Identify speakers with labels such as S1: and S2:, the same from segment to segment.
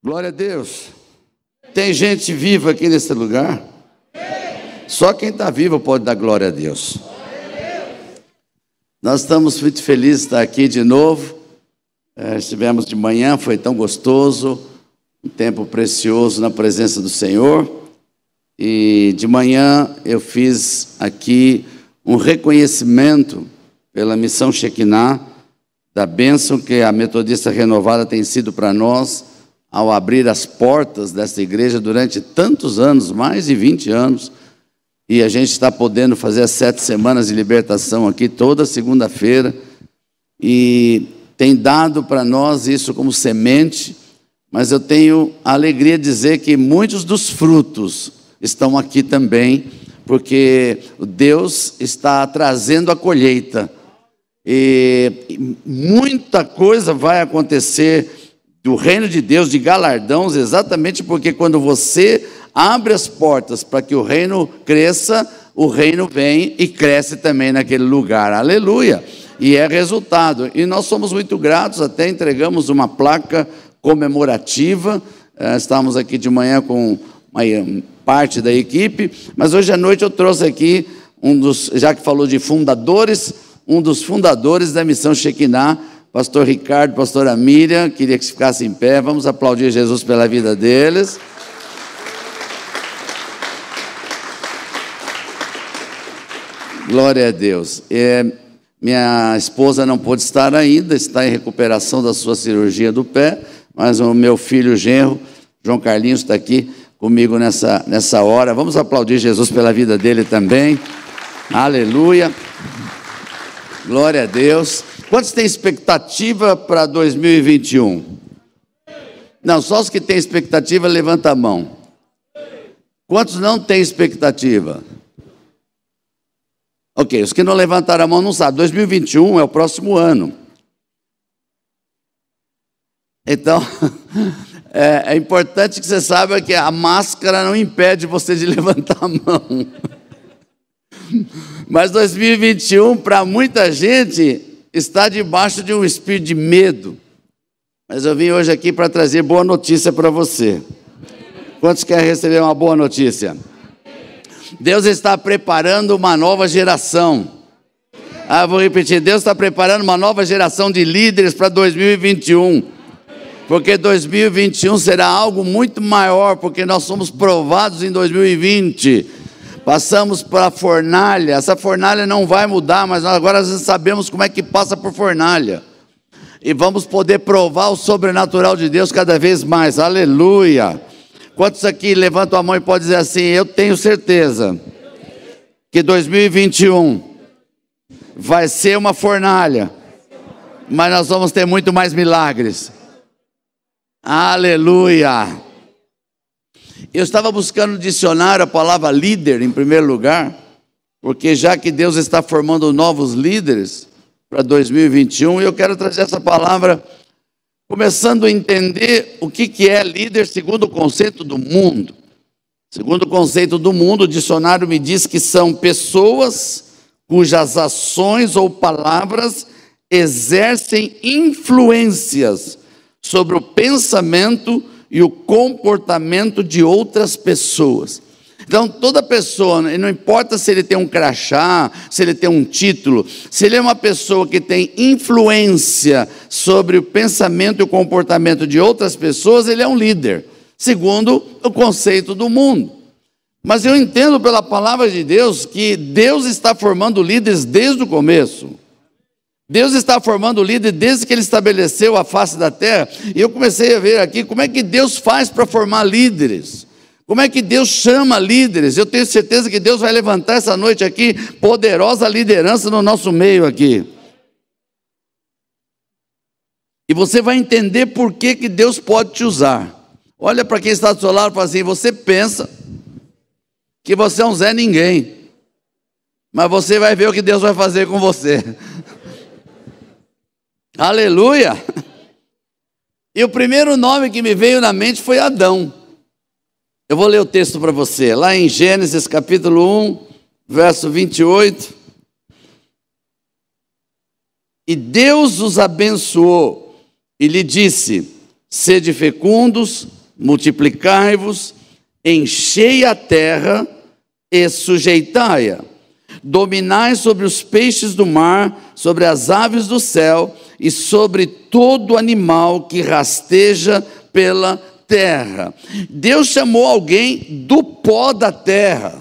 S1: Glória a Deus. Tem gente viva aqui nesse lugar? Só quem está vivo pode dar glória a Deus. Nós estamos muito felizes de estar aqui de novo. É, estivemos de manhã, foi tão gostoso, um tempo precioso na presença do Senhor. E de manhã eu fiz aqui um reconhecimento pela missão Shekinah, da bênção que a Metodista Renovada tem sido para nós ao abrir as portas desta igreja durante tantos anos mais de 20 anos. E a gente está podendo fazer as sete semanas de libertação aqui toda segunda-feira. E tem dado para nós isso como semente, mas eu tenho a alegria de dizer que muitos dos frutos estão aqui também, porque Deus está trazendo a colheita. E muita coisa vai acontecer do reino de Deus, de galardões, exatamente porque quando você abre as portas para que o reino cresça, o reino vem e cresce também naquele lugar. Aleluia! E é resultado. E nós somos muito gratos, até entregamos uma placa comemorativa. Eh, estamos aqui de manhã com uma parte da equipe, mas hoje à noite eu trouxe aqui um dos, já que falou de fundadores, um dos fundadores da missão Shekinah, pastor Ricardo, pastora Miriam, queria que se ficasse em pé, vamos aplaudir Jesus pela vida deles. Glória a Deus. É, minha esposa não pôde estar ainda, está em recuperação da sua cirurgia do pé, mas o meu filho genro, João Carlinhos, está aqui comigo nessa, nessa hora. Vamos aplaudir Jesus pela vida dele também. Aleluia. Glória a Deus. Quantos têm expectativa para 2021? Não, só os que têm expectativa, levanta a mão. Quantos não têm expectativa? Ok, os que não levantaram a mão não sabem. 2021 é o próximo ano. Então, é, é, importante que você saiba que a máscara não impede você de levantar a mão. Mas 2021, para muita gente, está debaixo de um espírito de medo. Mas eu vim hoje aqui para trazer boa notícia para você. Quantos querem receber uma boa notícia? Deus está preparando uma nova geração. Ah, vou repetir: Deus está preparando uma nova geração de líderes para 2021. Porque 2021 será algo muito maior, porque nós somos provados em 2020. Passamos para fornalha. Essa fornalha não vai mudar, mas nós agora sabemos como é que passa por fornalha. E vamos poder provar o sobrenatural de Deus cada vez mais. Aleluia. Quantos aqui levantam a mão e podem dizer assim: Eu tenho certeza que 2021 vai ser uma fornalha, mas nós vamos ter muito mais milagres. Aleluia. Eu estava buscando no dicionário a palavra líder em primeiro lugar, porque já que Deus está formando novos líderes para 2021, eu quero trazer essa palavra começando a entender o que, que é líder segundo o conceito do mundo. Segundo o conceito do mundo, o dicionário me diz que são pessoas cujas ações ou palavras exercem influências sobre o pensamento e o comportamento de outras pessoas. Então, toda pessoa, não importa se ele tem um crachá, se ele tem um título, se ele é uma pessoa que tem influência sobre o pensamento e o comportamento de outras pessoas, ele é um líder, segundo o conceito do mundo. Mas eu entendo pela palavra de Deus que Deus está formando líderes desde o começo. Deus está formando líderes desde que ele estabeleceu a face da terra. E eu comecei a ver aqui como é que Deus faz para formar líderes. Como é que Deus chama líderes? Eu tenho certeza que Deus vai levantar essa noite aqui poderosa liderança no nosso meio aqui. E você vai entender por que, que Deus pode te usar. Olha para quem está do seu lado e fala assim: você pensa que você é um Zé Ninguém, mas você vai ver o que Deus vai fazer com você. Aleluia! E o primeiro nome que me veio na mente foi Adão. Eu vou ler o texto para você, lá em Gênesis capítulo 1, verso 28. E Deus os abençoou e lhe disse: Sede fecundos, multiplicai-vos, enchei a terra e sujeitai-a. Dominai sobre os peixes do mar, sobre as aves do céu e sobre todo animal que rasteja pela terra. Deus chamou alguém do pó da terra.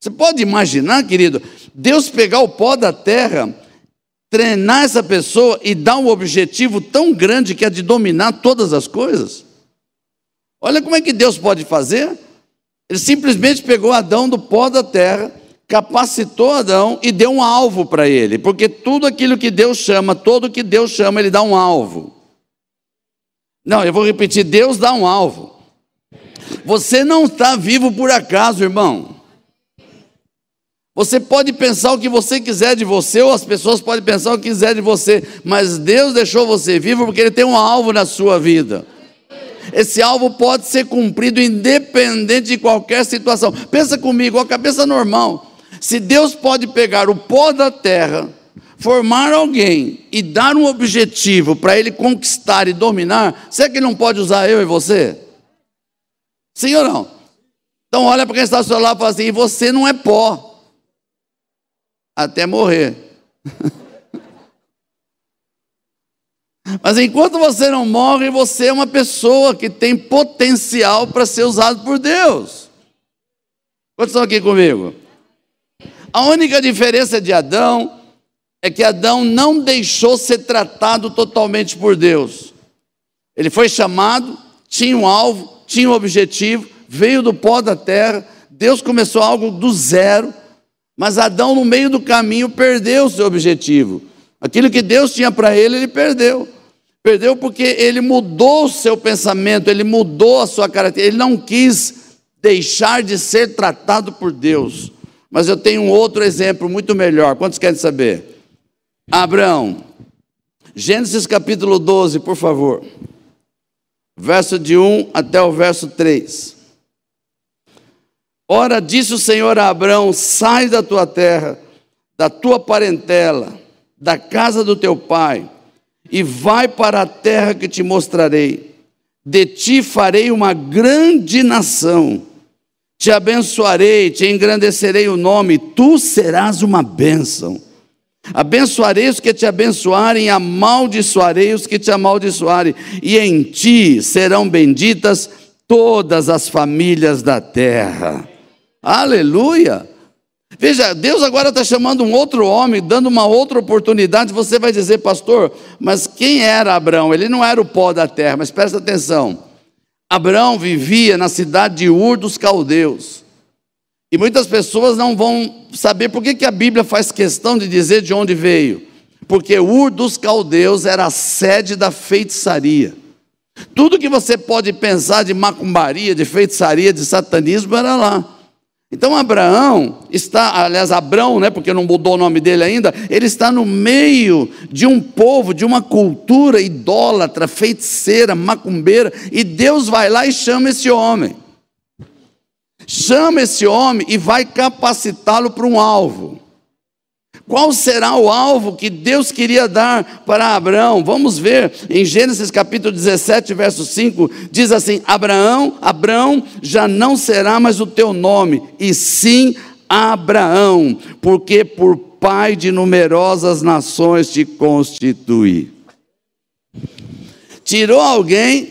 S1: Você pode imaginar, querido, Deus pegar o pó da terra, treinar essa pessoa e dar um objetivo tão grande que é de dominar todas as coisas? Olha como é que Deus pode fazer. Ele simplesmente pegou Adão do pó da terra, capacitou Adão e deu um alvo para ele, porque tudo aquilo que Deus chama, todo que Deus chama, ele dá um alvo. Não, eu vou repetir: Deus dá um alvo. Você não está vivo por acaso, irmão. Você pode pensar o que você quiser de você, ou as pessoas podem pensar o que quiser de você, mas Deus deixou você vivo porque Ele tem um alvo na sua vida. Esse alvo pode ser cumprido independente de qualquer situação. Pensa comigo, a cabeça normal. Se Deus pode pegar o pó da terra, formar alguém e dar um objetivo para ele conquistar e dominar, será que ele não pode usar eu e você? Sim ou não? Então olha para quem está ao seu lado e fala assim, e você não é pó até morrer. Mas enquanto você não morre, você é uma pessoa que tem potencial para ser usado por Deus. Quantos estão aqui comigo? A única diferença de Adão é que Adão não deixou ser tratado totalmente por Deus. Ele foi chamado, tinha um alvo, tinha um objetivo, veio do pó da terra, Deus começou algo do zero, mas Adão, no meio do caminho, perdeu o seu objetivo. Aquilo que Deus tinha para ele, ele perdeu. Perdeu porque ele mudou o seu pensamento, ele mudou a sua característica, ele não quis deixar de ser tratado por Deus. Mas eu tenho um outro exemplo muito melhor. Quantos querem saber? Abraão. Gênesis capítulo 12, por favor. Verso de 1 até o verso 3. Ora, disse o Senhor a Abraão: sai da tua terra, da tua parentela, da casa do teu pai, e vai para a terra que te mostrarei. De ti farei uma grande nação, te abençoarei, te engrandecerei o nome, tu serás uma bênção. Abençoarei os que te abençoarem, amaldiçoarei os que te amaldiçoarem, e em ti serão benditas todas as famílias da terra. Aleluia! Veja, Deus agora está chamando um outro homem, dando uma outra oportunidade. Você vai dizer, pastor, mas quem era Abraão? Ele não era o pó da terra, mas presta atenção. Abraão vivia na cidade de Ur dos Caldeus. E muitas pessoas não vão saber por que, que a Bíblia faz questão de dizer de onde veio. Porque Ur dos Caldeus era a sede da feitiçaria. Tudo que você pode pensar de macumbaria, de feitiçaria, de satanismo era lá. Então Abraão está, aliás, Abrão, né, porque não mudou o nome dele ainda, ele está no meio de um povo, de uma cultura idólatra, feiticeira, macumbeira, e Deus vai lá e chama esse homem. Chama esse homem e vai capacitá-lo para um alvo. Qual será o alvo que Deus queria dar para Abraão? Vamos ver em Gênesis capítulo 17, verso 5, diz assim: Abraão, Abraão já não será mais o teu nome, e sim Abraão, porque por pai de numerosas nações te constituí. Tirou alguém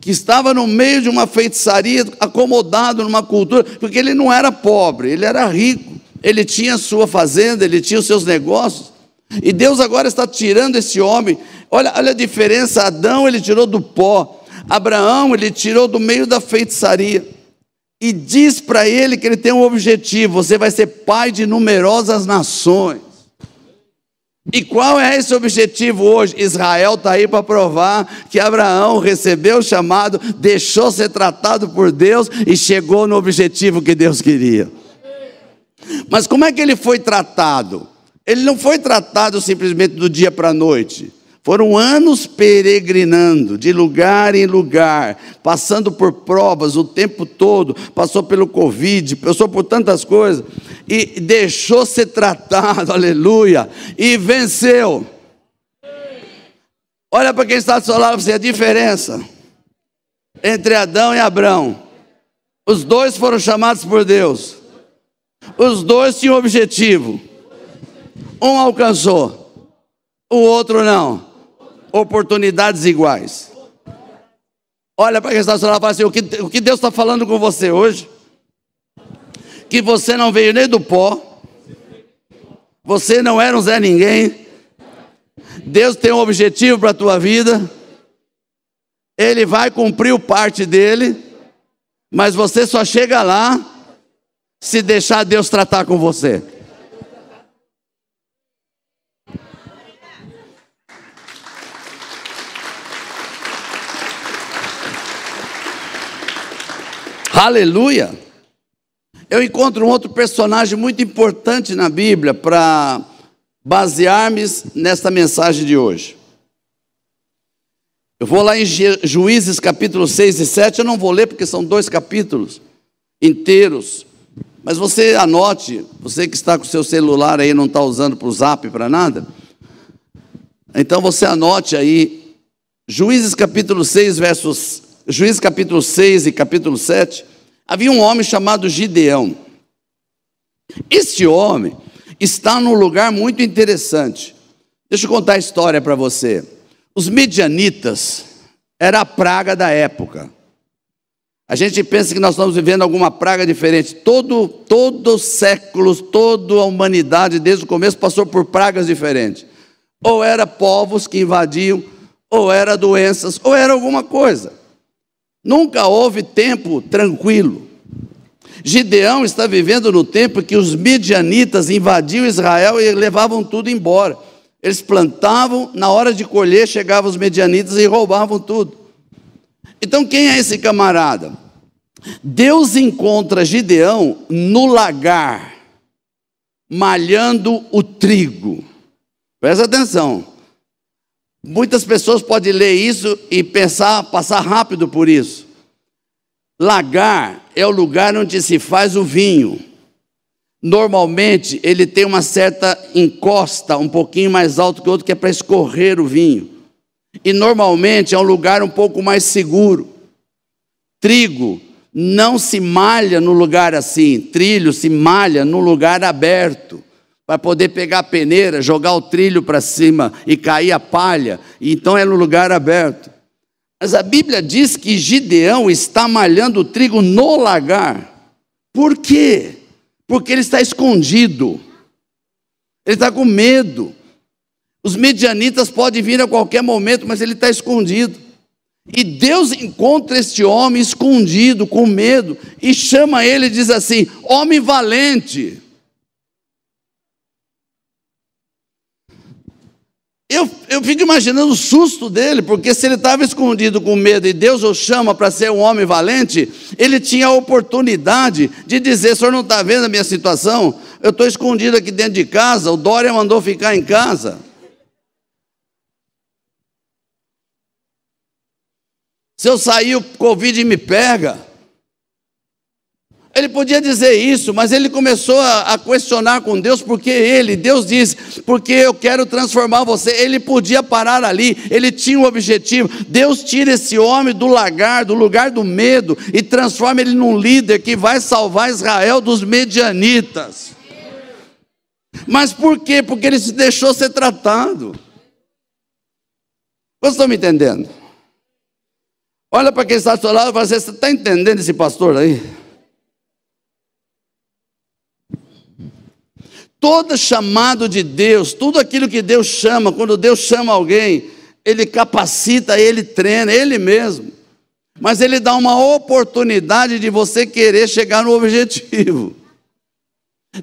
S1: que estava no meio de uma feitiçaria, acomodado numa cultura, porque ele não era pobre, ele era rico ele tinha sua fazenda, ele tinha os seus negócios, e Deus agora está tirando esse homem. Olha, olha a diferença: Adão ele tirou do pó, Abraão ele tirou do meio da feitiçaria. E diz para ele que ele tem um objetivo: você vai ser pai de numerosas nações. E qual é esse objetivo hoje? Israel está aí para provar que Abraão recebeu o chamado, deixou ser tratado por Deus e chegou no objetivo que Deus queria. Mas como é que ele foi tratado? Ele não foi tratado simplesmente do dia para a noite. Foram anos peregrinando de lugar em lugar, passando por provas o tempo todo, passou pelo Covid, passou por tantas coisas, e deixou ser tratado, aleluia, e venceu. Olha para quem está do seu lado você a diferença entre Adão e Abrão. Os dois foram chamados por Deus. Os dois tinham objetivo. Um alcançou, o outro não. Oportunidades iguais. Olha para quem está e fala assim: o que, o que Deus está falando com você hoje? Que você não veio nem do pó, você não era um Zé Ninguém, Deus tem um objetivo para a tua vida, Ele vai cumprir o parte dele, mas você só chega lá se deixar Deus tratar com você. Aleluia! Eu encontro um outro personagem muito importante na Bíblia para basear-me nesta mensagem de hoje. Eu vou lá em Juízes capítulo 6 e 7, eu não vou ler porque são dois capítulos inteiros, mas você anote, você que está com seu celular aí, não está usando para o zap, para nada, então você anote aí, Juízes capítulo 6, versos, Juízes capítulo 6 e capítulo 7, havia um homem chamado Gideão. Este homem está num lugar muito interessante. Deixa eu contar a história para você. Os medianitas era a praga da época. A gente pensa que nós estamos vivendo alguma praga diferente. Todo, todos os séculos, toda a humanidade, desde o começo, passou por pragas diferentes. Ou era povos que invadiam, ou era doenças, ou era alguma coisa. Nunca houve tempo tranquilo. Gideão está vivendo no tempo que os midianitas invadiam Israel e levavam tudo embora. Eles plantavam, na hora de colher, chegavam os medianitas e roubavam tudo. Então, quem é esse camarada? Deus encontra Gideão no lagar, malhando o trigo. Presta atenção. Muitas pessoas podem ler isso e pensar, passar rápido por isso. Lagar é o lugar onde se faz o vinho. Normalmente ele tem uma certa encosta, um pouquinho mais alto que o outro, que é para escorrer o vinho. E normalmente é um lugar um pouco mais seguro. Trigo não se malha no lugar assim, trilho se malha no lugar aberto para poder pegar a peneira, jogar o trilho para cima e cair a palha. Então é no lugar aberto. Mas a Bíblia diz que Gideão está malhando o trigo no lagar. Por quê? Porque ele está escondido. Ele está com medo. Os medianitas podem vir a qualquer momento, mas ele está escondido. E Deus encontra este homem escondido, com medo, e chama ele e diz assim: Homem valente. Eu, eu fico imaginando o susto dele, porque se ele estava escondido com medo e Deus o chama para ser um homem valente, ele tinha a oportunidade de dizer: o senhor não está vendo a minha situação? Eu estou escondido aqui dentro de casa, o Dória mandou ficar em casa. Se eu sair, o Covid me pega. Ele podia dizer isso, mas ele começou a, a, questionar com Deus, porque ele, Deus diz, porque eu quero transformar você. Ele podia parar ali, ele tinha um objetivo. Deus tira esse homem do lagar, do lugar do medo, e transforma ele num líder que vai salvar Israel dos medianitas. Mas por quê? Porque ele se deixou ser tratado. Vocês estão me entendendo? Olha para quem está do seu lado e fala assim, você está entendendo esse pastor aí? Todo chamado de Deus, tudo aquilo que Deus chama, quando Deus chama alguém, Ele capacita, Ele treina, Ele mesmo. Mas Ele dá uma oportunidade de você querer chegar no objetivo.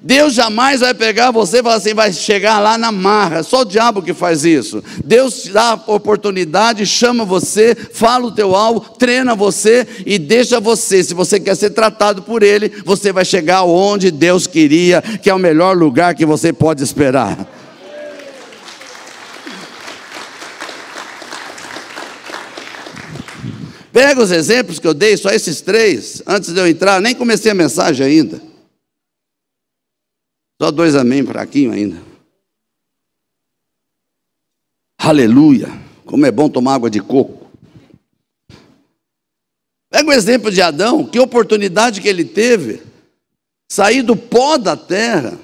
S1: Deus jamais vai pegar você e falar assim, vai chegar lá na marra. Só o diabo que faz isso. Deus te dá a oportunidade, chama você, fala o teu alvo, treina você e deixa você. Se você quer ser tratado por Ele, você vai chegar onde Deus queria, que é o melhor lugar que você pode esperar. Pega os exemplos que eu dei, só esses três, antes de eu entrar, nem comecei a mensagem ainda. Só dois amém fraquinho ainda. Aleluia. Como é bom tomar água de coco. Pega o exemplo de Adão, que oportunidade que ele teve, sair do pó da terra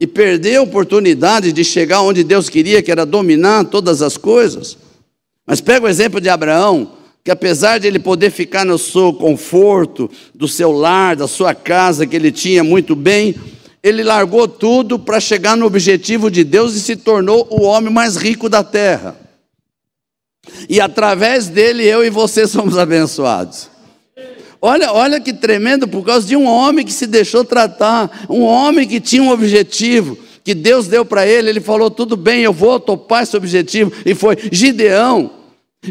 S1: e perder a oportunidade de chegar onde Deus queria, que era dominar todas as coisas. Mas pega o exemplo de Abraão, que apesar de ele poder ficar no seu conforto, do seu lar, da sua casa, que ele tinha muito bem, ele largou tudo para chegar no objetivo de Deus e se tornou o homem mais rico da terra. E através dele eu e você somos abençoados. Olha, olha que tremendo, por causa de um homem que se deixou tratar, um homem que tinha um objetivo, que Deus deu para ele, ele falou: tudo bem, eu vou topar esse objetivo, e foi Gideão.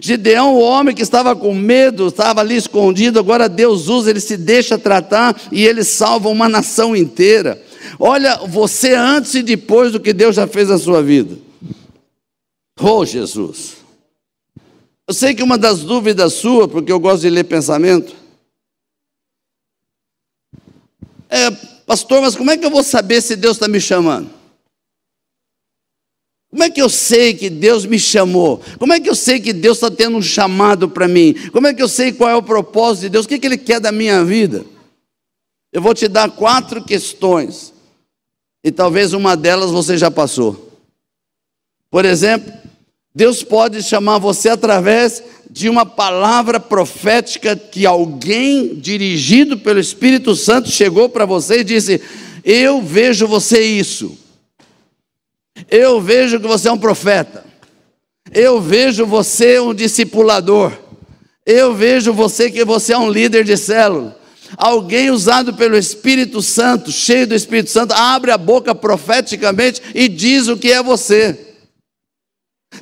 S1: Gideão, o homem que estava com medo, estava ali escondido, agora Deus usa, ele se deixa tratar e ele salva uma nação inteira. Olha, você antes e depois do que Deus já fez na sua vida. Oh, Jesus. Eu sei que uma das dúvidas sua, porque eu gosto de ler pensamento, é, pastor, mas como é que eu vou saber se Deus está me chamando? Como é que eu sei que Deus me chamou? Como é que eu sei que Deus está tendo um chamado para mim? Como é que eu sei qual é o propósito de Deus? O que, que Ele quer da minha vida? Eu vou te dar quatro questões, e talvez uma delas você já passou. Por exemplo, Deus pode chamar você através de uma palavra profética que alguém dirigido pelo Espírito Santo chegou para você e disse: Eu vejo você isso. Eu vejo que você é um profeta. Eu vejo você um discipulador. Eu vejo você que você é um líder de célula. Alguém usado pelo Espírito Santo, cheio do Espírito Santo, abre a boca profeticamente e diz o que é você.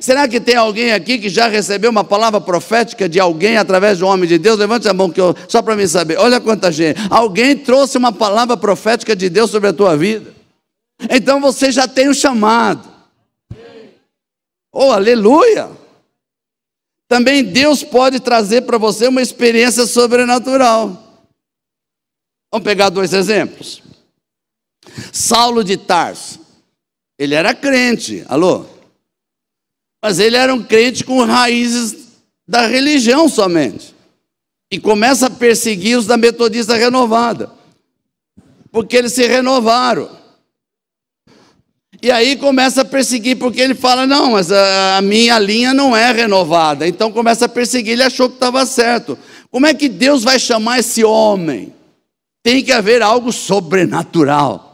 S1: Será que tem alguém aqui que já recebeu uma palavra profética de alguém através um homem de Deus? Levante a mão que eu, só para mim saber. Olha quanta gente. Alguém trouxe uma palavra profética de Deus sobre a tua vida. Então você já tem o chamado. Oh, aleluia! Também Deus pode trazer para você uma experiência sobrenatural. Vamos pegar dois exemplos. Saulo de Tarso. Ele era crente. Alô? Mas ele era um crente com raízes da religião somente. E começa a perseguir os da Metodista Renovada. Porque eles se renovaram. E aí começa a perseguir, porque ele fala: não, mas a, minha linha não é renovada. Então começa a perseguir, ele achou que estava certo. Como é que Deus vai chamar esse homem? Tem que haver algo sobrenatural.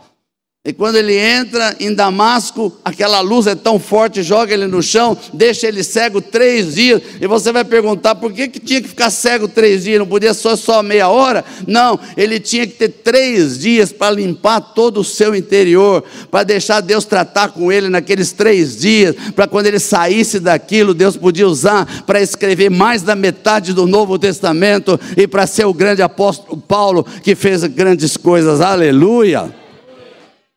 S1: E quando ele entra em Damasco, aquela luz é tão forte, joga ele no chão, deixa ele cego três dias. E você vai perguntar por que, que tinha que ficar cego três dias? Não podia só só meia hora? Não, ele tinha que ter três dias para limpar todo o seu interior, para deixar Deus tratar com ele naqueles três dias, para quando ele saísse daquilo, Deus podia usar para escrever mais da metade do Novo Testamento e para ser o grande apóstolo Paulo que fez grandes coisas. Aleluia!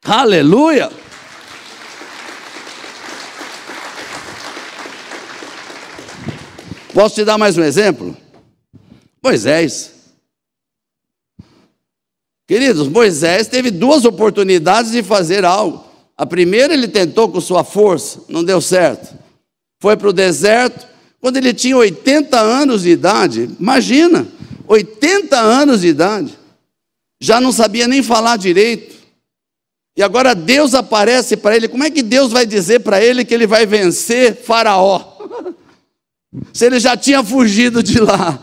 S1: Aleluia! Posso te dar mais um exemplo? Moisés. Queridos, Moisés teve duas oportunidades de fazer algo. A primeira ele tentou com sua força, não deu certo. Foi para o deserto, quando ele tinha 80 anos de idade. Imagina, 80 anos de idade. Já não sabia nem falar direito. E agora Deus aparece para ele. Como é que Deus vai dizer para ele que ele vai vencer Faraó? Se ele já tinha fugido de lá,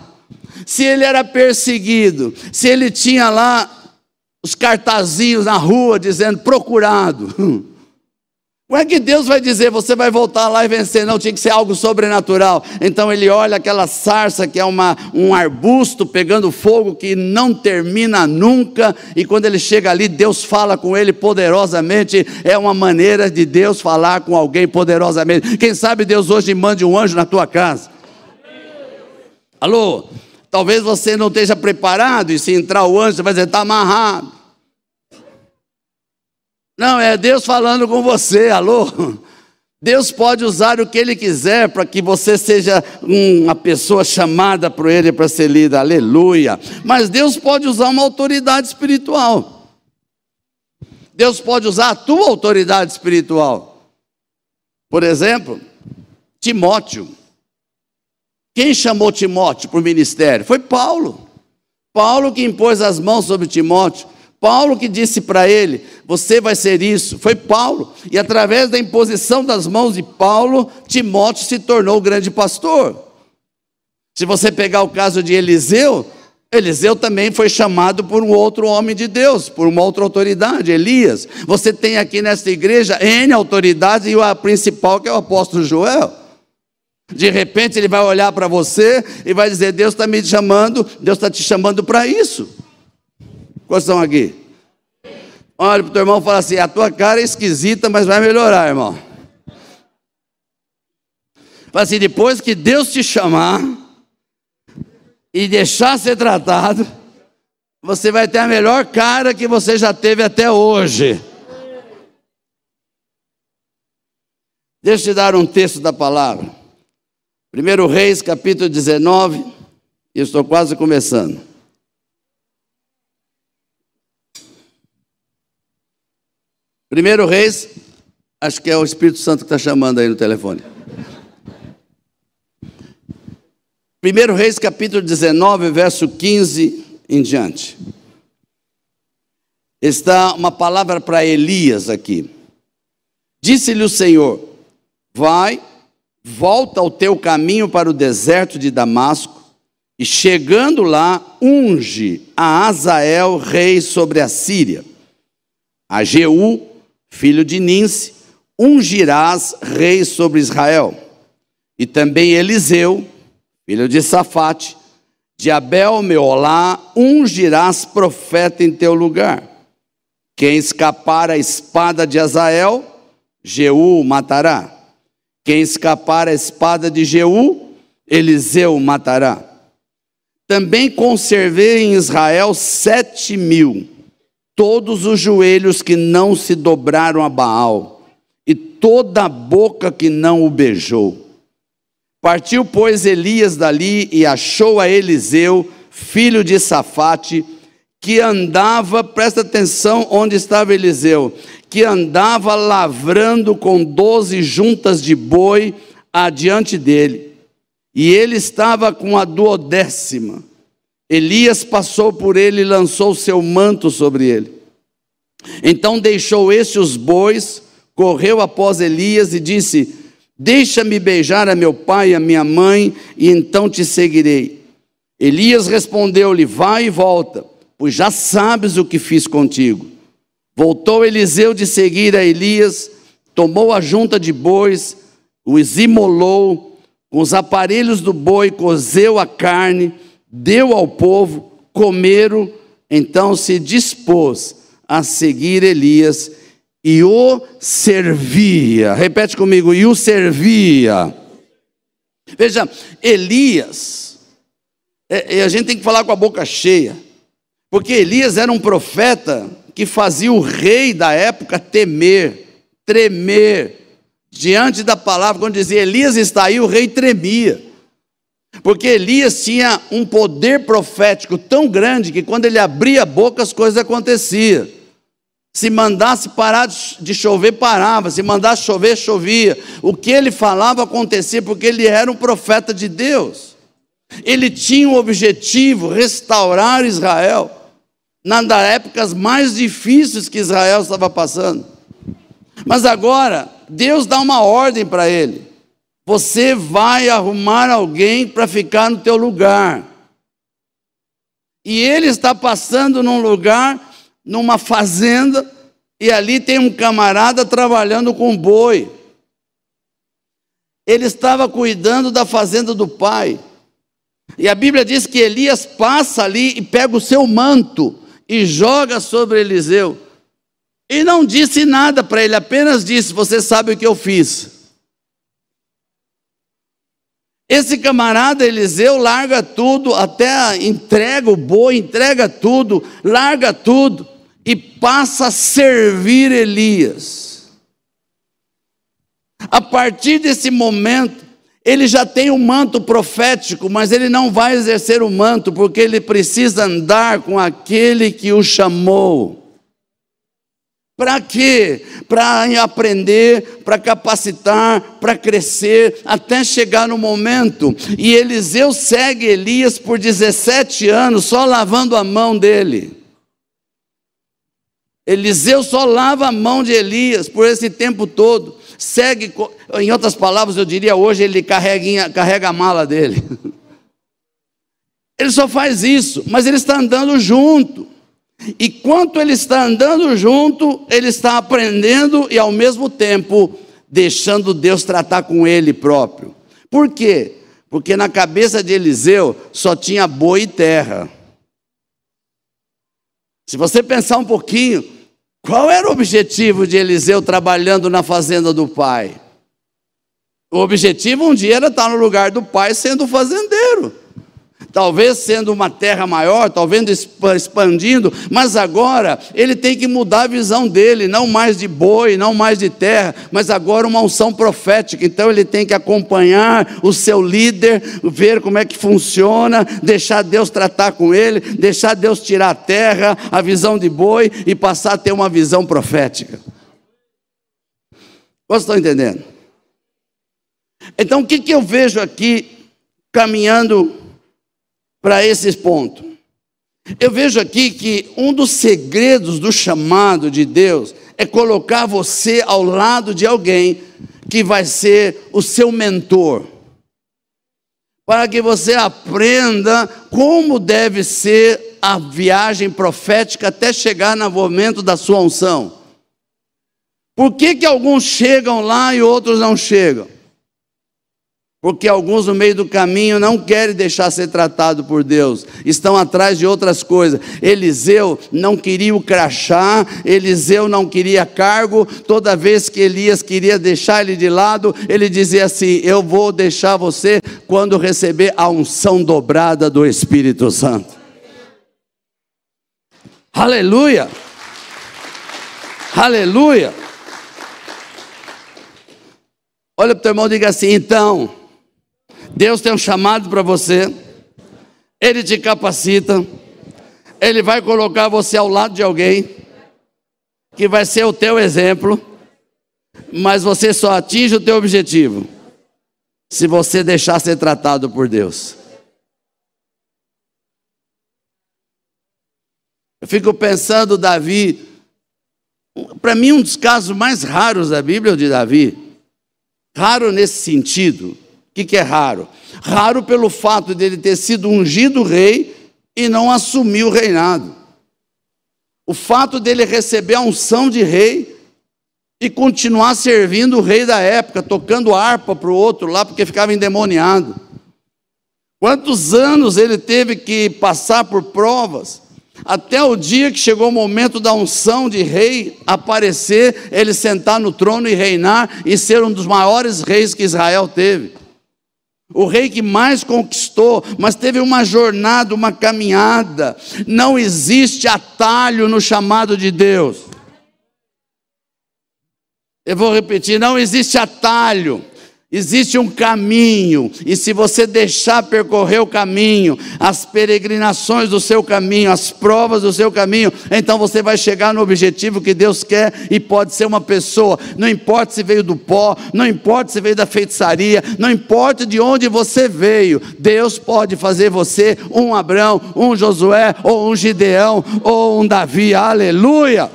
S1: se ele era perseguido, se ele tinha lá os cartazinhos na rua dizendo procurado. Como é que Deus vai dizer, você vai voltar lá e vencer? Não, tinha que ser algo sobrenatural. Então ele olha aquela sarça que é uma, um arbusto pegando fogo que não termina nunca, e quando ele chega ali, Deus fala com ele poderosamente. É uma maneira de Deus falar com alguém poderosamente. Quem sabe Deus hoje mande um anjo na tua casa. Alô? Talvez você não esteja preparado, e se entrar o anjo, você vai dizer, está amarrado. Não, é Deus falando com você, alô? Deus pode usar o que Ele quiser para que você seja uma pessoa chamada por Ele para ser lida, aleluia. Mas Deus pode usar uma autoridade espiritual. Deus pode usar a tua autoridade espiritual. Por exemplo, Timóteo. Quem chamou Timóteo para o ministério? Foi Paulo. Paulo que impôs as mãos sobre Timóteo. Paulo que disse para ele: Você vai ser isso. Foi Paulo. E através da imposição das mãos de Paulo, Timóteo se tornou o grande pastor. Se você pegar o caso de Eliseu, Eliseu também foi chamado por um outro homem de Deus, por uma outra autoridade, Elias. Você tem aqui nesta igreja N autoridades e a principal que é o apóstolo Joel. De repente ele vai olhar para você e vai dizer: Deus está me chamando, Deus está te chamando para isso. Quais estão aqui? Olha para o teu irmão e fala assim: a tua cara é esquisita, mas vai melhorar, irmão. Fala assim: depois que Deus te chamar, e deixar ser tratado, você vai ter a melhor cara que você já teve até hoje. Deixa eu te dar um texto da palavra. 1 Reis, capítulo 19, e estou quase começando. Primeiro Reis, acho que é o Espírito Santo que está chamando aí no telefone. 1 Reis capítulo 19, verso 15 em diante. Está uma palavra para Elias aqui. Disse-lhe o Senhor: Vai, volta ao teu caminho para o deserto de Damasco, e chegando lá, unge a Azael, rei sobre a Síria. A Jeú, filho de Ninse, ungirás rei sobre Israel. E também Eliseu, filho de Safate, de Abel Meolá, ungirás profeta em teu lugar. Quem escapar a espada de Azael, Jeú matará. Quem escapar a espada de Jeú, Eliseu matará. Também conservei em Israel sete mil, todos os joelhos que não se dobraram a Baal, e toda a boca que não o beijou. Partiu, pois, Elias dali e achou a Eliseu, filho de Safate, que andava, presta atenção onde estava Eliseu, que andava lavrando com doze juntas de boi adiante dele. E ele estava com a duodécima. Elias passou por ele e lançou seu manto sobre ele. Então deixou este os bois, correu após Elias e disse: Deixa-me beijar a meu pai e a minha mãe, e então te seguirei. Elias respondeu-lhe: Vai e volta, pois já sabes o que fiz contigo. Voltou Eliseu de seguir a Elias, tomou a junta de bois, os imolou, com os aparelhos do boi, cozeu a carne, deu ao povo, comeram, então se dispôs a seguir Elias e o servia. Repete comigo, e o servia. Veja, Elias, é, a gente tem que falar com a boca cheia, porque Elias era um profeta que fazia o rei da época temer, tremer, diante da palavra, quando dizia Elias está aí, o rei tremia. Porque Elias tinha um poder profético tão grande que quando ele abria a boca as coisas aconteciam. Se mandasse parar de chover, parava. Se mandasse chover, chovia. O que ele falava acontecia porque ele era um profeta de Deus. Ele tinha o objetivo restaurar Israel nas épocas mais difíceis que Israel estava passando. Mas agora, Deus dá uma ordem para ele. Você vai arrumar alguém para ficar no teu lugar. E ele está passando num lugar numa fazenda e ali tem um camarada trabalhando com boi. Ele estava cuidando da fazenda do pai. E a Bíblia diz que Elias passa ali e pega o seu manto e joga sobre Eliseu. E não disse nada para ele, apenas disse: Você sabe o que eu fiz. Esse camarada Eliseu larga tudo, até entrega o boi, entrega tudo, larga tudo e passa a servir Elias. A partir desse momento, ele já tem o um manto profético, mas ele não vai exercer o manto, porque ele precisa andar com aquele que o chamou. Para quê? Para aprender, para capacitar, para crescer, até chegar no momento. E Eliseu segue Elias por 17 anos, só lavando a mão dele. Eliseu só lava a mão de Elias por esse tempo todo. Segue, em outras palavras, eu diria hoje, ele carrega, carrega a mala dele. Ele só faz isso, mas ele está andando junto. E quanto ele está andando junto, ele está aprendendo e ao mesmo tempo deixando Deus tratar com ele próprio. Por quê? Porque na cabeça de Eliseu só tinha boi e terra. Se você pensar um pouquinho, qual era o objetivo de Eliseu trabalhando na fazenda do pai? O objetivo um dia era estar no lugar do pai sendo fazendeiro talvez sendo uma terra maior, talvez expandindo, mas agora ele tem que mudar a visão dele, não mais de boi, não mais de terra, mas agora uma unção profética. Então ele tem que acompanhar o seu líder, ver como é que funciona, deixar Deus tratar com ele, deixar Deus tirar a terra, a visão de boi e passar a ter uma visão profética. Vocês estão entendendo? Então o que, que eu vejo aqui caminhando para esse ponto. Eu vejo aqui que um dos segredos do chamado de Deus é colocar você ao lado de alguém que vai ser o seu mentor, para que você aprenda como deve ser a viagem profética até chegar no momento da sua unção. Por que, que alguns chegam lá e outros não chegam? Porque alguns no meio do caminho não querem deixar ser tratado por Deus, estão atrás de outras coisas. Eliseu não queria o crachá, Eliseu não queria cargo, toda vez que Elias queria deixar ele de lado, ele dizia assim: Eu vou deixar você quando receber a unção dobrada do Espírito Santo. Aleluia! Aleluia! Olha para o teu irmão e diga assim: então. Deus tem um chamado para você, Ele te capacita, Ele vai colocar você ao lado de alguém que vai ser o teu exemplo, mas você só atinge o teu objetivo se você deixar ser tratado por Deus. Eu fico pensando, Davi, para mim, um dos casos mais raros da Bíblia é de Davi. Raro nesse sentido que, que é raro? Raro pelo fato dele ter sido ungido rei e não assumir o reinado. O fato dele receber a unção de rei e continuar servindo o rei da época, tocando harpa para o outro lá, porque ficava endemoniado. Quantos anos ele teve que passar por provas, até o dia que chegou o momento da unção de rei aparecer, ele sentar no trono e reinar e ser um dos maiores reis que Israel teve o rei que mais conquistou, mas teve uma jornada, uma caminhada. Não existe atalho no chamado de Deus. Eu vou repetir: não existe atalho. Existe um caminho, e se você deixar percorrer o caminho, as peregrinações do seu caminho, as provas do seu caminho, então você vai chegar no objetivo que Deus quer e pode ser uma pessoa. Não importa se veio do pó, não importa se veio da feitiçaria, não importa de onde você veio, Deus pode fazer você um Abraão, um Josué, ou um Gideão, ou um Davi. Aleluia!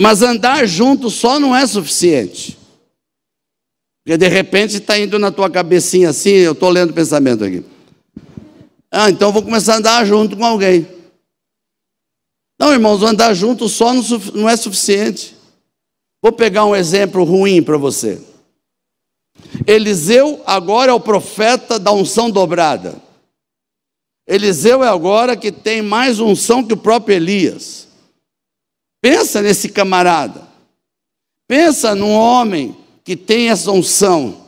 S1: Mas andar junto só não é suficiente. Porque de repente está indo na tua cabecinha assim, eu estou lendo pensamento aqui. Ah, então vou começar a andar junto com alguém. Não, irmãos, andar junto só não é suficiente. Vou pegar um exemplo ruim para você. Eliseu agora é o profeta da unção dobrada. Eliseu é agora que tem mais unção que o próprio Elias. Pensa nesse camarada. Pensa num homem que tem essa unção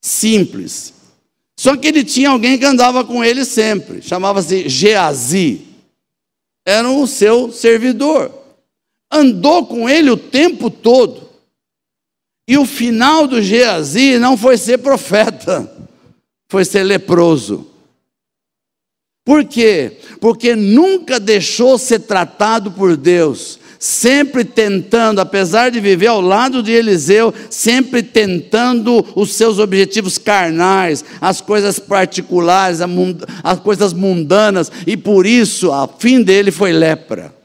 S1: simples. Só que ele tinha alguém que andava com ele sempre, chamava-se Geazi. Era o seu servidor. Andou com ele o tempo todo. E o final do Geazi não foi ser profeta, foi ser leproso. Por quê? Porque nunca deixou ser tratado por Deus, sempre tentando, apesar de viver ao lado de Eliseu, sempre tentando os seus objetivos carnais, as coisas particulares, as coisas mundanas, e por isso a fim dele foi lepra.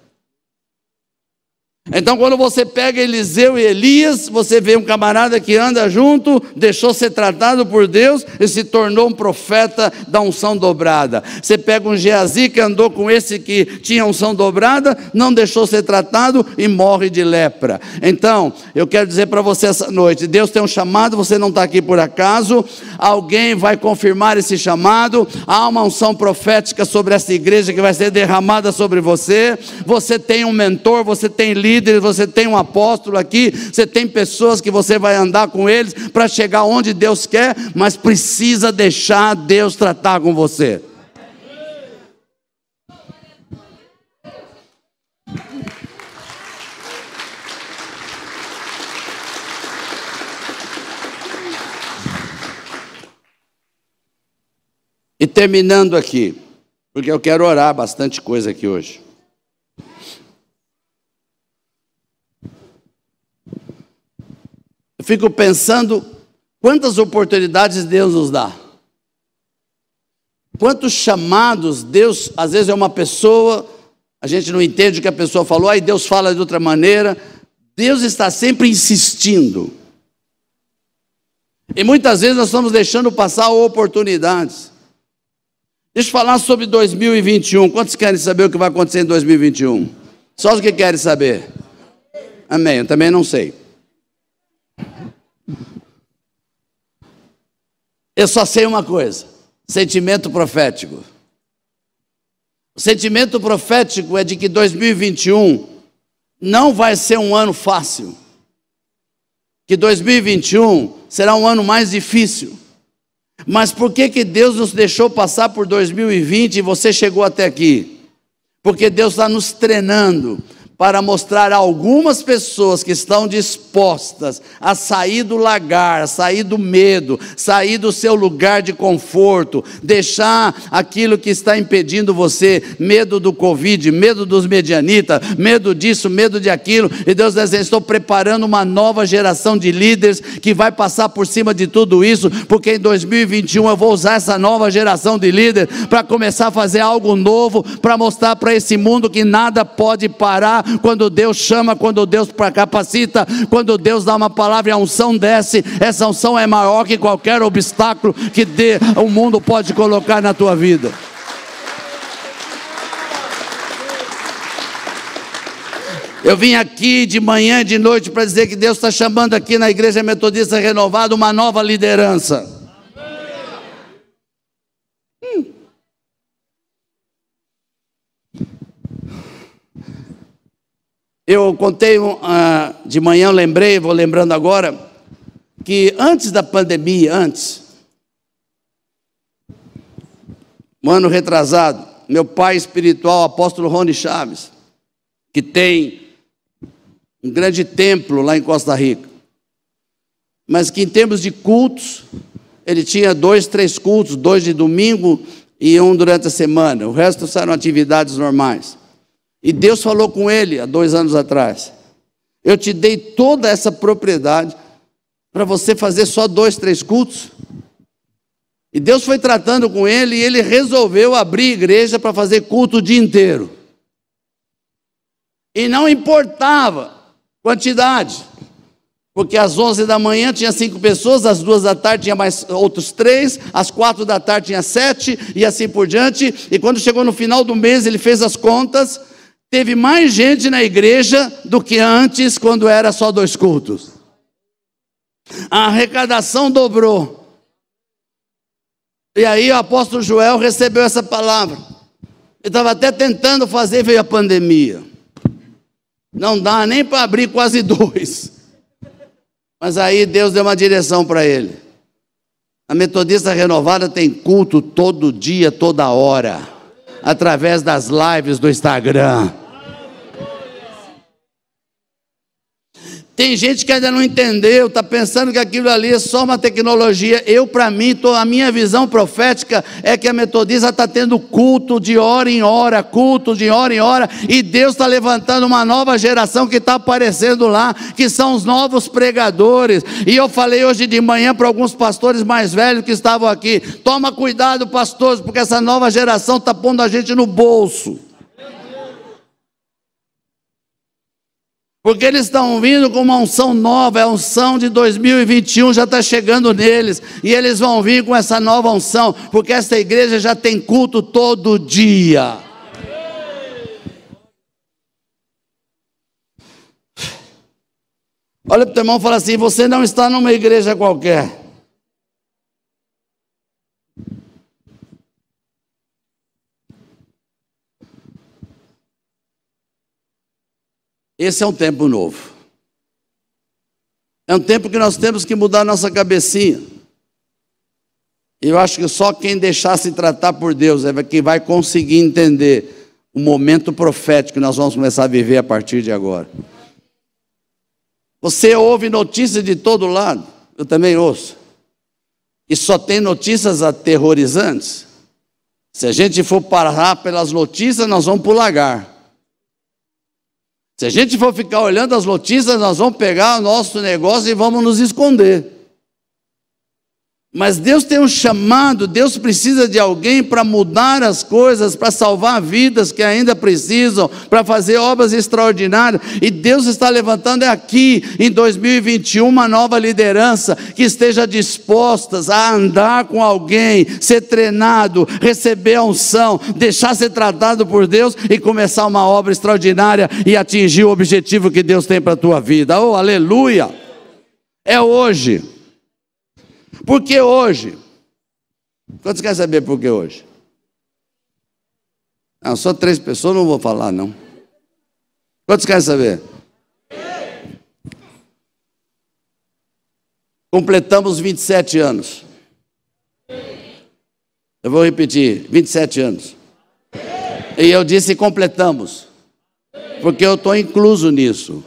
S1: Então, quando você pega Eliseu e Elias, você vê um camarada que anda junto, deixou ser tratado por Deus e se tornou um profeta da unção dobrada. Você pega um Geazi que andou com esse que tinha unção dobrada, não deixou ser tratado e morre de lepra. Então, eu quero dizer para você essa noite: Deus tem um chamado, você não está aqui por acaso, alguém vai confirmar esse chamado, há uma unção profética sobre essa igreja que vai ser derramada sobre você. Você tem um mentor, você tem líder líderes, você tem um apóstolo aqui, você tem pessoas que você vai andar com eles para chegar onde Deus quer, mas precisa deixar Deus tratar com você. E terminando aqui, porque eu quero orar bastante coisa aqui hoje. Fico pensando quantas oportunidades Deus nos dá. Quantos chamados Deus, às vezes é uma pessoa, a gente não entende o que a pessoa falou, aí Deus fala de outra maneira. Deus está sempre insistindo. E muitas vezes nós estamos deixando passar oportunidades. Deixa eu falar sobre 2021. Quantos querem saber o que vai acontecer em 2021? Só os que querem saber. Amém. Eu também não sei. Eu só sei uma coisa: sentimento profético. O sentimento profético é de que 2021 não vai ser um ano fácil. Que 2021 será um ano mais difícil. Mas por que, que Deus nos deixou passar por 2020 e você chegou até aqui? Porque Deus está nos treinando para mostrar a algumas pessoas que estão dispostas a sair do lagar, sair do medo, sair do seu lugar de conforto, deixar aquilo que está impedindo você, medo do Covid, medo dos medianitas, medo disso, medo de aquilo, e Deus diz: assim, estou preparando uma nova geração de líderes que vai passar por cima de tudo isso, porque em 2021 eu vou usar essa nova geração de líderes para começar a fazer algo novo, para mostrar para esse mundo que nada pode parar quando Deus chama, quando Deus capacita, quando Deus dá uma palavra e a unção desce, essa unção é maior que qualquer obstáculo que dê, o mundo pode colocar na tua vida. Eu vim aqui de manhã e de noite para dizer que Deus está chamando aqui na Igreja Metodista Renovada uma nova liderança. Eu contei uh, de manhã, lembrei, vou lembrando agora, que antes da pandemia, antes, um ano retrasado, meu pai espiritual, apóstolo Rony Chaves, que tem um grande templo lá em Costa Rica, mas que em termos de cultos, ele tinha dois, três cultos, dois de domingo e um durante a semana, o resto eram atividades normais. E Deus falou com ele há dois anos atrás: Eu te dei toda essa propriedade para você fazer só dois, três cultos. E Deus foi tratando com ele e ele resolveu abrir igreja para fazer culto o dia inteiro. E não importava quantidade, porque às 11 da manhã tinha cinco pessoas, às duas da tarde tinha mais outros três, às quatro da tarde tinha sete, e assim por diante. E quando chegou no final do mês, ele fez as contas Teve mais gente na igreja do que antes, quando era só dois cultos. A arrecadação dobrou. E aí o apóstolo Joel recebeu essa palavra. Ele estava até tentando fazer, veio a pandemia. Não dá nem para abrir quase dois. Mas aí Deus deu uma direção para ele. A Metodista Renovada tem culto todo dia, toda hora através das lives do Instagram. Tem gente que ainda não entendeu, está pensando que aquilo ali é só uma tecnologia. Eu, para mim, tô, a minha visão profética é que a metodista está tendo culto de hora em hora, culto de hora em hora, e Deus está levantando uma nova geração que está aparecendo lá, que são os novos pregadores. E eu falei hoje de manhã para alguns pastores mais velhos que estavam aqui: toma cuidado, pastores, porque essa nova geração está pondo a gente no bolso. Porque eles estão vindo com uma unção nova, é a unção de 2021 já está chegando neles, e eles vão vir com essa nova unção, porque essa igreja já tem culto todo dia. Olha para o teu irmão e fala assim: você não está numa igreja qualquer. Esse é um tempo novo. É um tempo que nós temos que mudar nossa cabecinha. Eu acho que só quem deixar se tratar por Deus é que vai conseguir entender o momento profético que nós vamos começar a viver a partir de agora. Você ouve notícias de todo lado, eu também ouço. E só tem notícias aterrorizantes. Se a gente for parar pelas notícias, nós vamos para o lagar. Se a gente for ficar olhando as notícias, nós vamos pegar nosso negócio e vamos nos esconder. Mas Deus tem um chamado, Deus precisa de alguém para mudar as coisas, para salvar vidas que ainda precisam, para fazer obras extraordinárias. E Deus está levantando aqui em 2021 uma nova liderança que esteja disposta a andar com alguém, ser treinado, receber a unção, deixar ser tratado por Deus e começar uma obra extraordinária e atingir o objetivo que Deus tem para a tua vida. Oh, aleluia! É hoje. Por que hoje? Quantos querem saber por que hoje? Não, só três pessoas, não vou falar, não. Quantos querem saber? Completamos 27 anos. Eu vou repetir: 27 anos. E eu disse completamos, porque eu estou incluso nisso.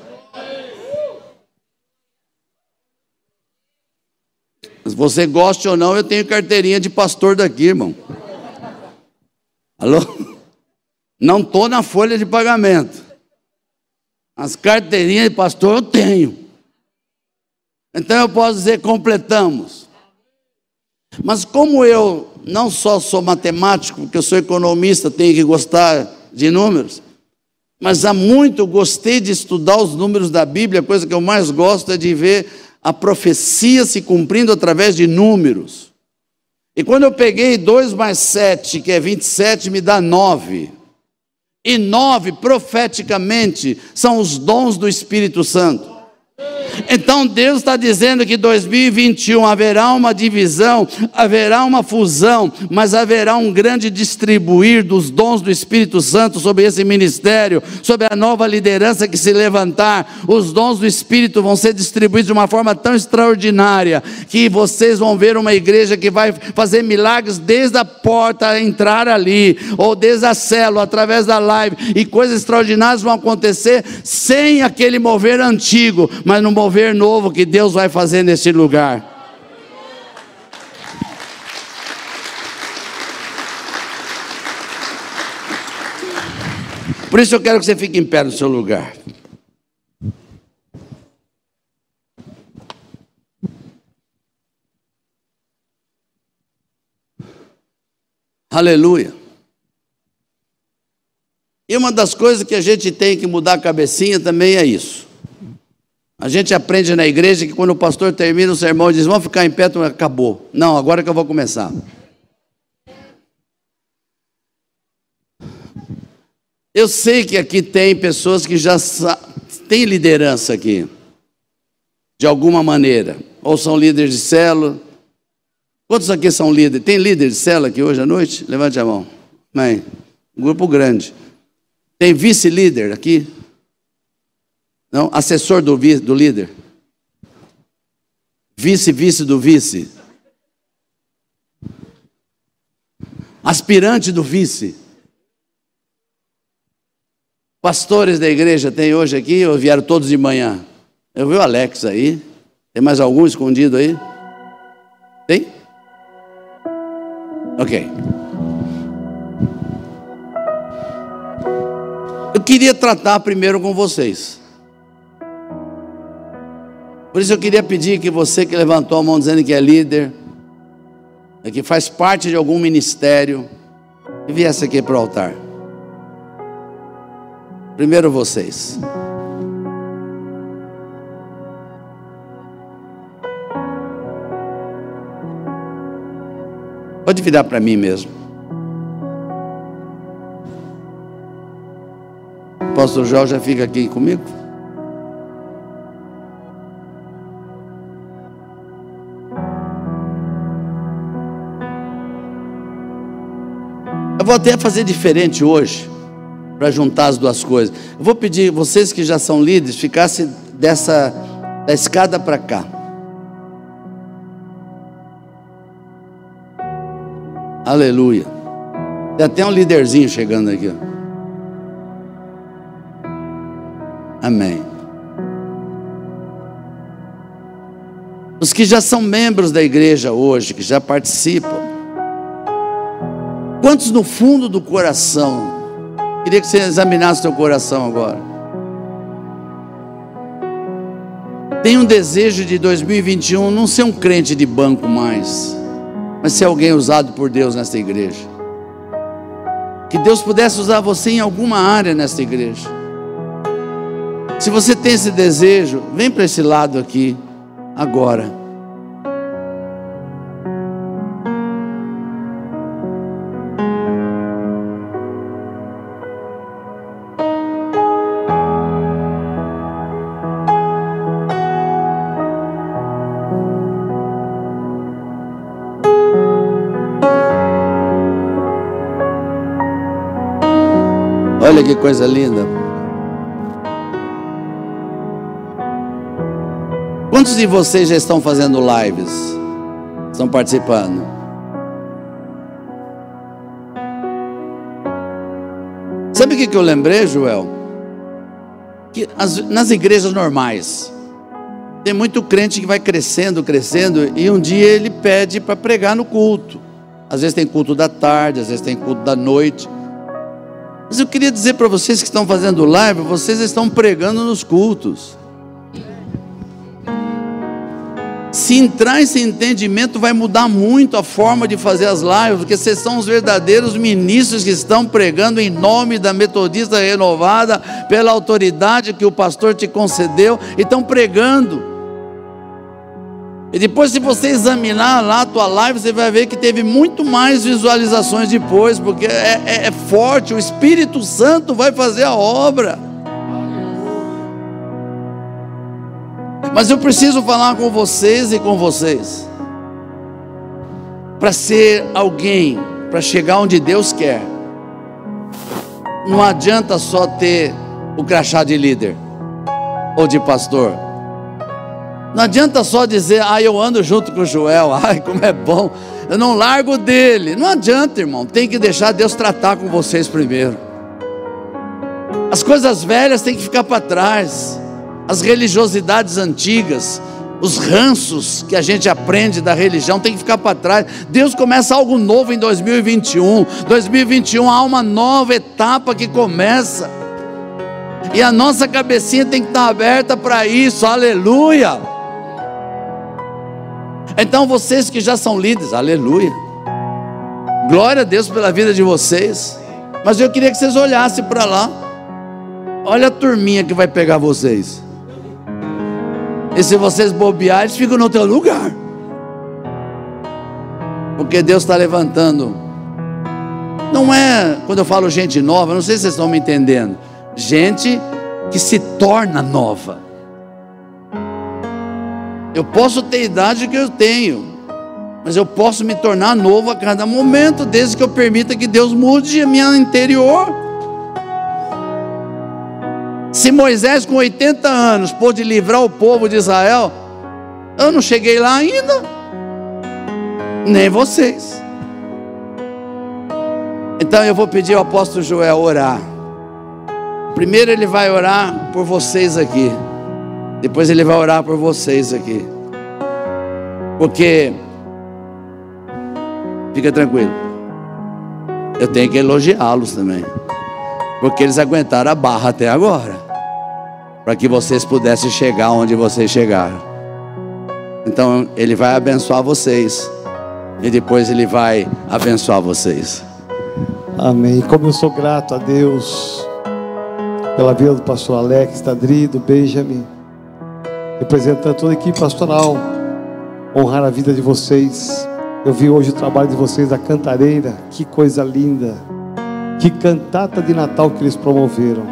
S1: Se você goste ou não, eu tenho carteirinha de pastor daqui, irmão. Alô? Não estou na folha de pagamento. As carteirinhas de pastor eu tenho. Então eu posso dizer completamos. Mas como eu não só sou matemático, porque eu sou economista, tenho que gostar de números, mas há muito gostei de estudar os números da Bíblia, a coisa que eu mais gosto é de ver a profecia se cumprindo através de números. E quando eu peguei 2 mais 7, que é 27, me dá 9. E 9, profeticamente, são os dons do Espírito Santo. Então Deus está dizendo que 2021 haverá uma divisão, haverá uma fusão, mas haverá um grande distribuir dos dons do Espírito Santo sobre esse ministério, sobre a nova liderança que se levantar. Os dons do Espírito vão ser distribuídos de uma forma tão extraordinária que vocês vão ver uma igreja que vai fazer milagres desde a porta entrar ali, ou desde a célula, através da live, e coisas extraordinárias vão acontecer sem aquele mover antigo, mas no mover novo que Deus vai fazer nesse lugar. Por isso eu quero que você fique em pé no seu lugar. Aleluia. E uma das coisas que a gente tem que mudar a cabecinha também é isso. A gente aprende na igreja que quando o pastor termina o sermão, diz: Vamos ficar em pé, acabou. Não, agora que eu vou começar. Eu sei que aqui tem pessoas que já têm liderança aqui, de alguma maneira, ou são líderes de célula. Quantos aqui são líderes? Tem líder de célula aqui hoje à noite? Levante a mão. Mãe, um grupo grande. Tem vice-líder aqui? Não, assessor do, do líder. Vice-vice do vice. Aspirante do vice. Pastores da igreja tem hoje aqui ou vieram todos de manhã? Eu vi o Alex aí. Tem mais algum escondido aí? Tem? Ok. Eu queria tratar primeiro com vocês. Por isso eu queria pedir que você que levantou a mão dizendo que é líder, que faz parte de algum ministério, que viesse aqui para o altar. Primeiro vocês. Pode virar para mim mesmo. O pastor Jorge já fica aqui comigo? Vou até fazer diferente hoje, para juntar as duas coisas. Eu vou pedir vocês que já são líderes, ficassem dessa da escada para cá. Aleluia. Tem até um líderzinho chegando aqui. Amém. Os que já são membros da igreja hoje, que já participam, quantos no fundo do coração, queria que você examinasse seu coração agora, tem um desejo de 2021 não ser um crente de banco mais mas ser alguém usado por Deus nesta igreja. Que Deus pudesse usar você em alguma área nesta igreja. Se você tem esse desejo, vem para esse lado aqui, agora. Que coisa linda. Quantos de vocês já estão fazendo lives? Estão participando? Sabe o que eu lembrei, Joel? Que as, nas igrejas normais, tem muito crente que vai crescendo, crescendo, e um dia ele pede para pregar no culto. Às vezes tem culto da tarde, às vezes tem culto da noite. Mas eu queria dizer para vocês que estão fazendo live, vocês estão pregando nos cultos. Se entrar esse entendimento, vai mudar muito a forma de fazer as lives, porque vocês são os verdadeiros ministros que estão pregando em nome da Metodista Renovada, pela autoridade que o pastor te concedeu, e estão pregando. E depois, se você examinar lá a tua live, você vai ver que teve muito mais visualizações depois, porque é, é, é forte, o Espírito Santo vai fazer a obra. Mas eu preciso falar com vocês e com vocês, para ser alguém, para chegar onde Deus quer, não adianta só ter o crachá de líder ou de pastor. Não adianta só dizer, ah, eu ando junto com o Joel, ai, como é bom, eu não largo dele. Não adianta, irmão, tem que deixar Deus tratar com vocês primeiro. As coisas velhas têm que ficar para trás, as religiosidades antigas, os ranços que a gente aprende da religião tem que ficar para trás. Deus começa algo novo em 2021. 2021 há uma nova etapa que começa. E a nossa cabecinha tem que estar aberta para isso. Aleluia. Então vocês que já são líderes, aleluia. Glória a Deus pela vida de vocês. Mas eu queria que vocês olhassem para lá. Olha a turminha que vai pegar vocês. E se vocês bobearem, eles ficam no teu lugar. Porque Deus está levantando. Não é, quando eu falo gente nova, não sei se vocês estão me entendendo. Gente que se torna nova. Eu posso ter a idade que eu tenho, mas eu posso me tornar novo a cada momento, desde que eu permita que Deus mude a minha interior. Se Moisés, com 80 anos, pôde livrar o povo de Israel, eu não cheguei lá ainda, nem vocês. Então eu vou pedir ao apóstolo Joel orar. Primeiro ele vai orar por vocês aqui. Depois ele vai orar por vocês aqui. Porque, fica tranquilo, eu tenho que elogiá-los também. Porque eles aguentaram a barra até agora. Para que vocês pudessem chegar onde vocês chegaram. Então, ele vai abençoar vocês. E depois ele vai abençoar vocês.
S2: Amém. Como eu sou grato a Deus pela vida do pastor Alex, Tadri, do Benjamin, representando toda a equipe pastoral, honrar a vida de vocês. Eu vi hoje o trabalho de vocês da cantareira, que coisa linda, que cantata de Natal que eles promoveram.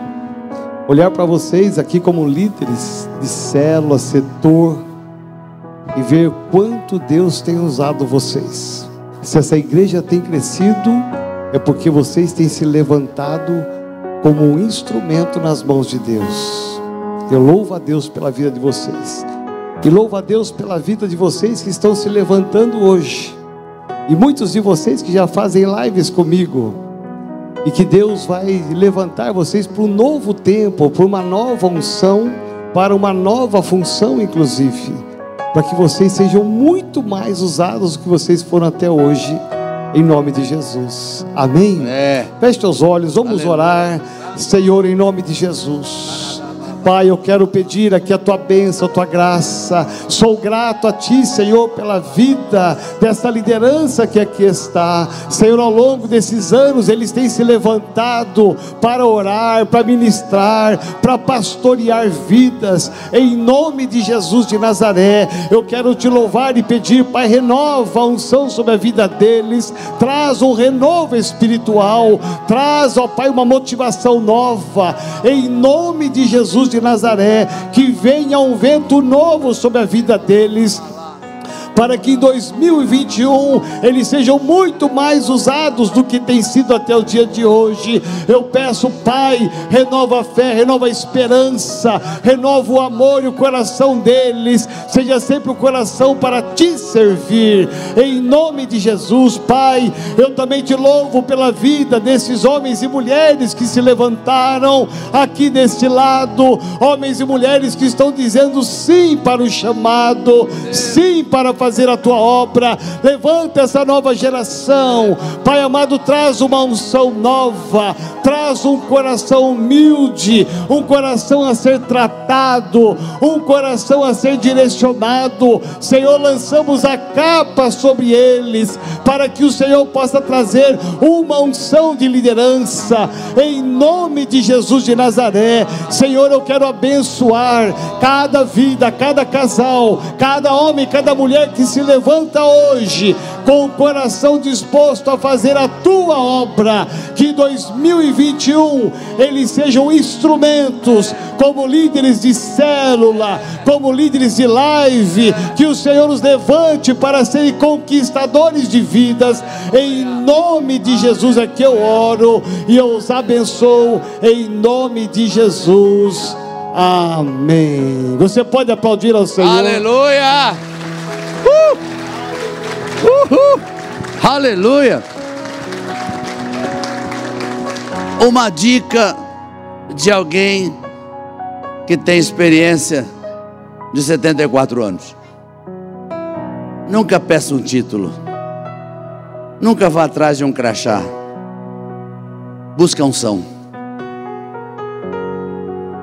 S2: Olhar para vocês aqui como líderes de célula, setor, e ver quanto Deus tem usado vocês. Se essa igreja tem crescido, é porque vocês têm se levantado como um instrumento nas mãos de Deus. Eu louvo a Deus pela vida de vocês. E louvo a Deus pela vida de vocês que estão se levantando hoje. E muitos de vocês que já fazem lives comigo. E que Deus vai levantar vocês para um novo tempo, para uma nova unção, para uma nova função, inclusive. Para que vocês sejam muito mais usados do que vocês foram até hoje em nome de Jesus. Amém?
S1: É.
S2: Feche os olhos, vamos Aleluia. orar. Senhor, em nome de Jesus. Pai, eu quero pedir aqui a tua bênção, a tua graça. Sou grato a ti, Senhor, pela vida dessa liderança que aqui está. Senhor, ao longo desses anos, eles têm se levantado para orar, para ministrar, para pastorear vidas. Em nome de Jesus de Nazaré, eu quero te louvar e pedir, Pai, renova a unção sobre a vida deles. Traz um renovo espiritual. Traz, ó Pai, uma motivação nova. Em nome de Jesus de Nazaré, que venha um vento novo sobre a vida deles para que em 2021 eles sejam muito mais usados do que tem sido até o dia de hoje. Eu peço, Pai, renova a fé, renova a esperança, renova o amor e o coração deles, seja sempre o coração para te servir. Em nome de Jesus, Pai, eu também te louvo pela vida desses homens e mulheres que se levantaram aqui deste lado, homens e mulheres que estão dizendo sim para o chamado, sim para fazer fazer a tua obra. Levanta essa nova geração. Pai amado, traz uma unção nova, traz um coração humilde, um coração a ser tratado, um coração a ser direcionado. Senhor, lançamos a capa sobre eles, para que o Senhor possa trazer uma unção de liderança, em nome de Jesus de Nazaré. Senhor, eu quero abençoar cada vida, cada casal, cada homem, cada mulher que se levanta hoje com o coração disposto a fazer a tua obra, que 2021 eles sejam instrumentos como líderes de célula, como líderes de live, que o Senhor os levante para serem conquistadores de vidas, em nome de Jesus é que eu oro e eu os abençoo, em nome de Jesus. Amém. Você pode aplaudir ao Senhor.
S1: Aleluia! Uh! Uhul! Aleluia! Uma dica de alguém que tem experiência de 74 anos. Nunca peça um título. Nunca vá atrás de um crachá. Busca unção.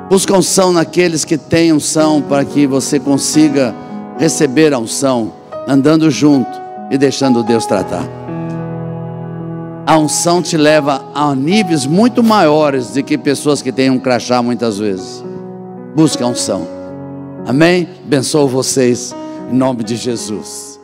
S1: Busca unção naqueles que têm unção para que você consiga receber a unção andando junto e deixando Deus tratar. A unção te leva a níveis muito maiores do que pessoas que têm um crachá muitas vezes. Busca a unção. Amém? Abençoo vocês em nome de Jesus.